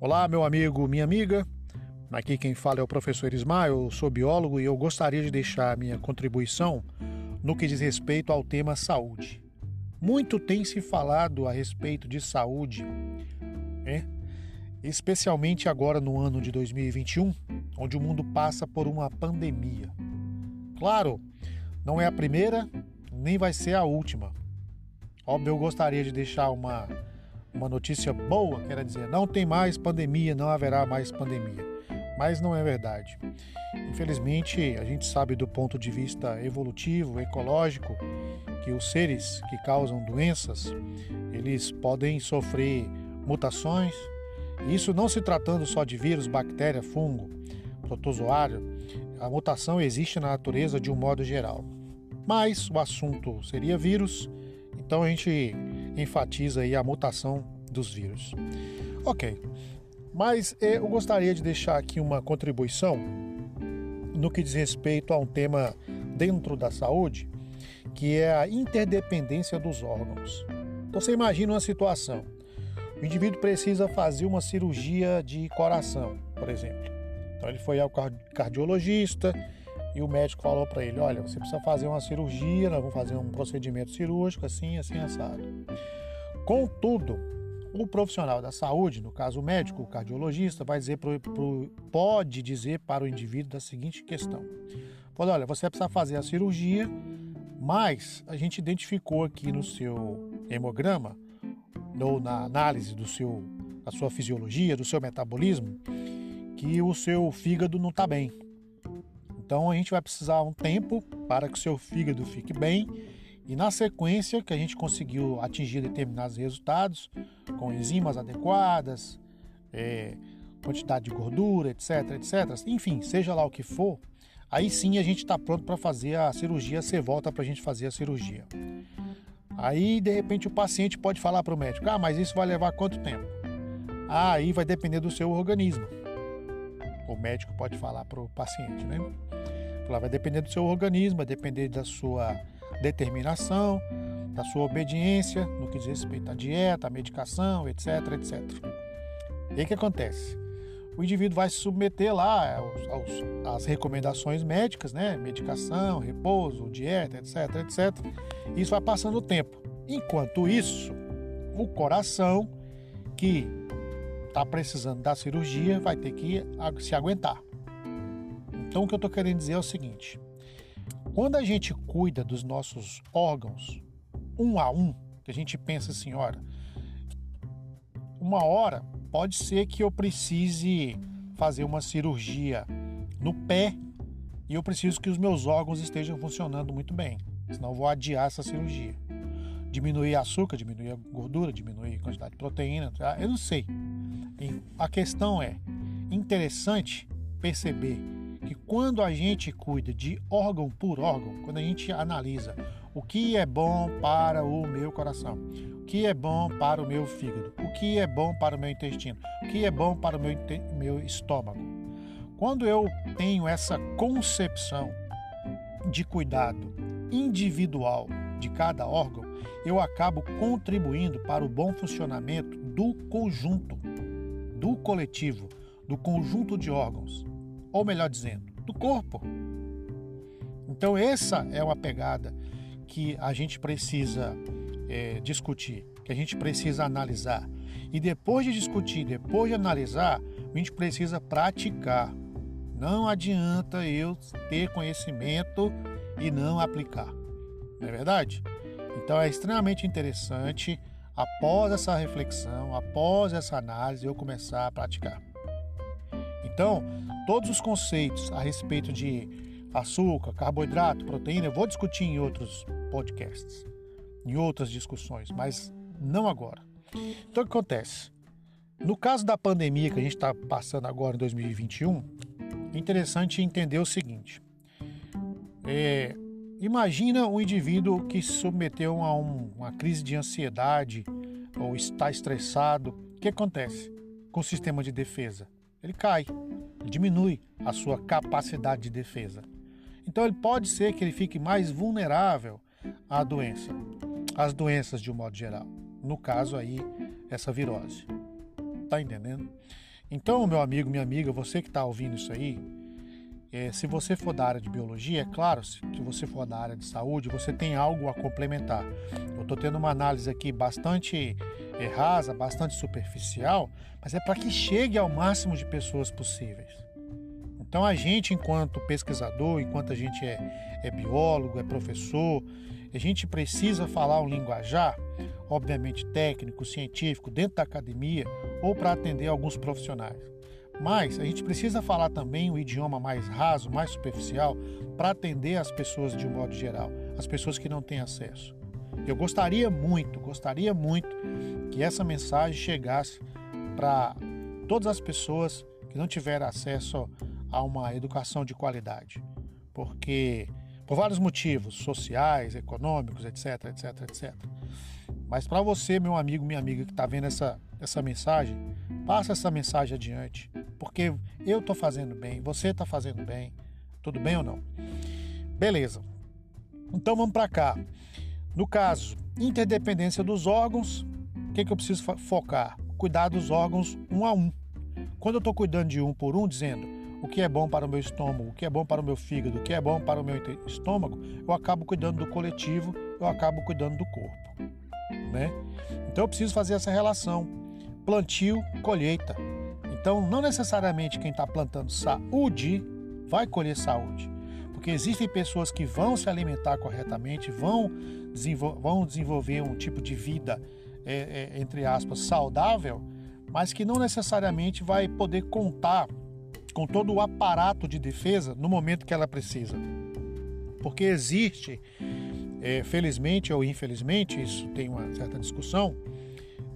Olá, meu amigo, minha amiga. Aqui quem fala é o professor Ismael, eu sou biólogo e eu gostaria de deixar minha contribuição no que diz respeito ao tema saúde. Muito tem se falado a respeito de saúde, né? especialmente agora no ano de 2021, onde o mundo passa por uma pandemia. Claro, não é a primeira, nem vai ser a última. Óbvio, eu gostaria de deixar uma uma notícia boa, quer dizer, não tem mais pandemia, não haverá mais pandemia. Mas não é verdade. Infelizmente, a gente sabe do ponto de vista evolutivo, ecológico, que os seres que causam doenças, eles podem sofrer mutações. Isso não se tratando só de vírus, bactéria, fungo, protozoário, a mutação existe na natureza de um modo geral. Mas o assunto seria vírus, então a gente enfatiza aí a mutação dos vírus. Ok, mas eh, eu gostaria de deixar aqui uma contribuição no que diz respeito a um tema dentro da saúde, que é a interdependência dos órgãos. Então você imagina uma situação: o indivíduo precisa fazer uma cirurgia de coração, por exemplo. Então ele foi ao cardiologista e o médico falou para ele: Olha, você precisa fazer uma cirurgia, nós vamos fazer um procedimento cirúrgico assim, assim, assado. Contudo, o profissional da saúde, no caso o médico, o cardiologista, vai dizer pro, pro, pode dizer para o indivíduo da seguinte questão: Pode, olha, você precisa fazer a cirurgia, mas a gente identificou aqui no seu hemograma ou na análise do seu, da sua fisiologia, do seu metabolismo, que o seu fígado não está bem. Então a gente vai precisar um tempo para que o seu fígado fique bem e na sequência que a gente conseguiu atingir determinados resultados com enzimas adequadas, é, quantidade de gordura, etc, etc. Enfim, seja lá o que for, aí sim a gente está pronto para fazer a cirurgia. Você volta para a gente fazer a cirurgia. Aí de repente o paciente pode falar para o médico: Ah, mas isso vai levar quanto tempo? Ah, aí vai depender do seu organismo. O médico pode falar para o paciente, né? Vai depender do seu organismo, vai depender da sua determinação, da sua obediência no que diz respeito à dieta, à medicação, etc, etc. E aí o que acontece? O indivíduo vai se submeter lá aos, aos, às recomendações médicas, né? Medicação, repouso, dieta, etc, etc. Isso vai passando o tempo. Enquanto isso, o coração que está precisando da cirurgia vai ter que se aguentar. Então, o que eu estou querendo dizer é o seguinte: quando a gente cuida dos nossos órgãos um a um, que a gente pensa assim, olha, uma hora pode ser que eu precise fazer uma cirurgia no pé e eu preciso que os meus órgãos estejam funcionando muito bem, senão eu vou adiar essa cirurgia. Diminuir açúcar, diminuir a gordura, diminuir a quantidade de proteína, tá? eu não sei. A questão é interessante perceber que quando a gente cuida de órgão por órgão, quando a gente analisa o que é bom para o meu coração, o que é bom para o meu fígado, o que é bom para o meu intestino, o que é bom para o meu, meu estômago. Quando eu tenho essa concepção de cuidado individual de cada órgão, eu acabo contribuindo para o bom funcionamento do conjunto, do coletivo, do conjunto de órgãos ou melhor dizendo, do corpo. Então, essa é uma pegada que a gente precisa é, discutir, que a gente precisa analisar. E depois de discutir, depois de analisar, a gente precisa praticar. Não adianta eu ter conhecimento e não aplicar. Não é verdade? Então é extremamente interessante, após essa reflexão, após essa análise, eu começar a praticar. Então, todos os conceitos a respeito de açúcar, carboidrato, proteína, eu vou discutir em outros podcasts, em outras discussões, mas não agora. Então, o que acontece? No caso da pandemia que a gente está passando agora em 2021, é interessante entender o seguinte: é, imagina um indivíduo que se submeteu a um, uma crise de ansiedade ou está estressado. O que acontece com o sistema de defesa? Ele cai diminui a sua capacidade de defesa. Então ele pode ser que ele fique mais vulnerável à doença, às doenças de um modo geral. No caso aí, essa virose. Tá entendendo? Então, meu amigo, minha amiga, você que está ouvindo isso aí, é, se você for da área de biologia, é claro, se, você for da área de saúde, você tem algo a complementar. Eu estou tendo uma análise aqui bastante é, rasa, bastante superficial, mas é para que chegue ao máximo de pessoas possíveis. Então a gente, enquanto pesquisador, enquanto a gente é, é biólogo, é professor, a gente precisa falar um linguajar, obviamente técnico, científico, dentro da academia ou para atender alguns profissionais. Mas a gente precisa falar também o idioma mais raso, mais superficial, para atender as pessoas de um modo geral, as pessoas que não têm acesso. Eu gostaria muito, gostaria muito que essa mensagem chegasse para todas as pessoas que não tiveram acesso a uma educação de qualidade. Porque, por vários motivos, sociais, econômicos, etc, etc, etc. Mas para você, meu amigo, minha amiga que está vendo essa, essa mensagem, passa essa mensagem adiante. Porque eu estou fazendo bem, você está fazendo bem. Tudo bem ou não? Beleza. Então vamos para cá. No caso, interdependência dos órgãos, o que, que eu preciso focar? Cuidar dos órgãos um a um. Quando eu estou cuidando de um por um, dizendo o que é bom para o meu estômago, o que é bom para o meu fígado, o que é bom para o meu estômago, eu acabo cuidando do coletivo, eu acabo cuidando do corpo. Né? Então eu preciso fazer essa relação. Plantio, colheita. Então, não necessariamente quem está plantando saúde vai colher saúde, porque existem pessoas que vão se alimentar corretamente, vão, desenvol vão desenvolver um tipo de vida, é, é, entre aspas, saudável, mas que não necessariamente vai poder contar com todo o aparato de defesa no momento que ela precisa. Porque existe, é, felizmente ou infelizmente, isso tem uma certa discussão,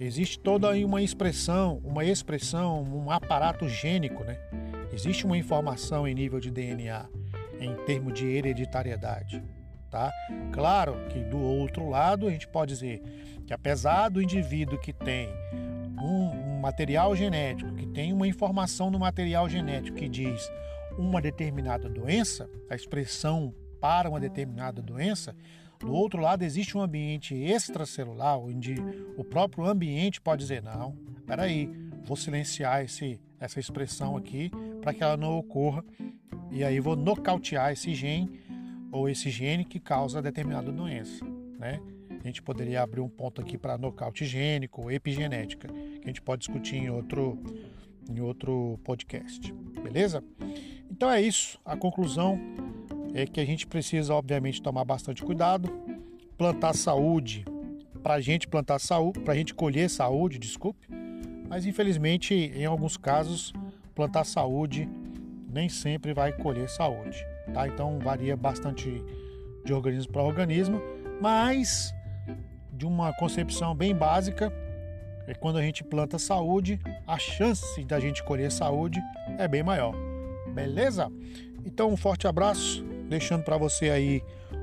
Existe toda uma expressão, uma expressão, um aparato gênico, né? Existe uma informação em nível de DNA, em termos de hereditariedade, tá? Claro que do outro lado a gente pode dizer que apesar do indivíduo que tem um, um material genético, que tem uma informação no material genético que diz uma determinada doença, a expressão para uma determinada doença, do outro lado, existe um ambiente extracelular, onde o próprio ambiente pode dizer: não, peraí, vou silenciar esse, essa expressão aqui para que ela não ocorra, e aí vou nocautear esse gene ou esse gene que causa determinada doença. Né? A gente poderia abrir um ponto aqui para nocaute gênico ou epigenética, que a gente pode discutir em outro, em outro podcast. Beleza? Então é isso. A conclusão é que a gente precisa, obviamente, tomar bastante cuidado, plantar saúde, para a gente plantar saúde, para a gente colher saúde, desculpe, mas infelizmente, em alguns casos, plantar saúde nem sempre vai colher saúde, tá? Então varia bastante de organismo para organismo, mas de uma concepção bem básica, é quando a gente planta saúde, a chance da gente colher saúde é bem maior. Beleza? Então um forte abraço deixando para você aí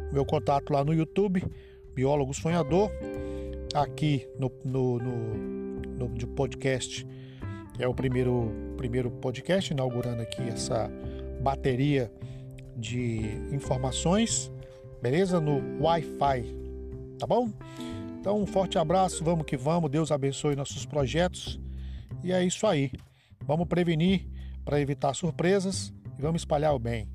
o meu contato lá no YouTube, Biólogo Sonhador, aqui no, no, no, no podcast. É o primeiro, primeiro podcast, inaugurando aqui essa bateria de informações, beleza? No Wi-Fi, tá bom? Então, um forte abraço, vamos que vamos, Deus abençoe nossos projetos e é isso aí. Vamos prevenir para evitar surpresas e vamos espalhar o bem.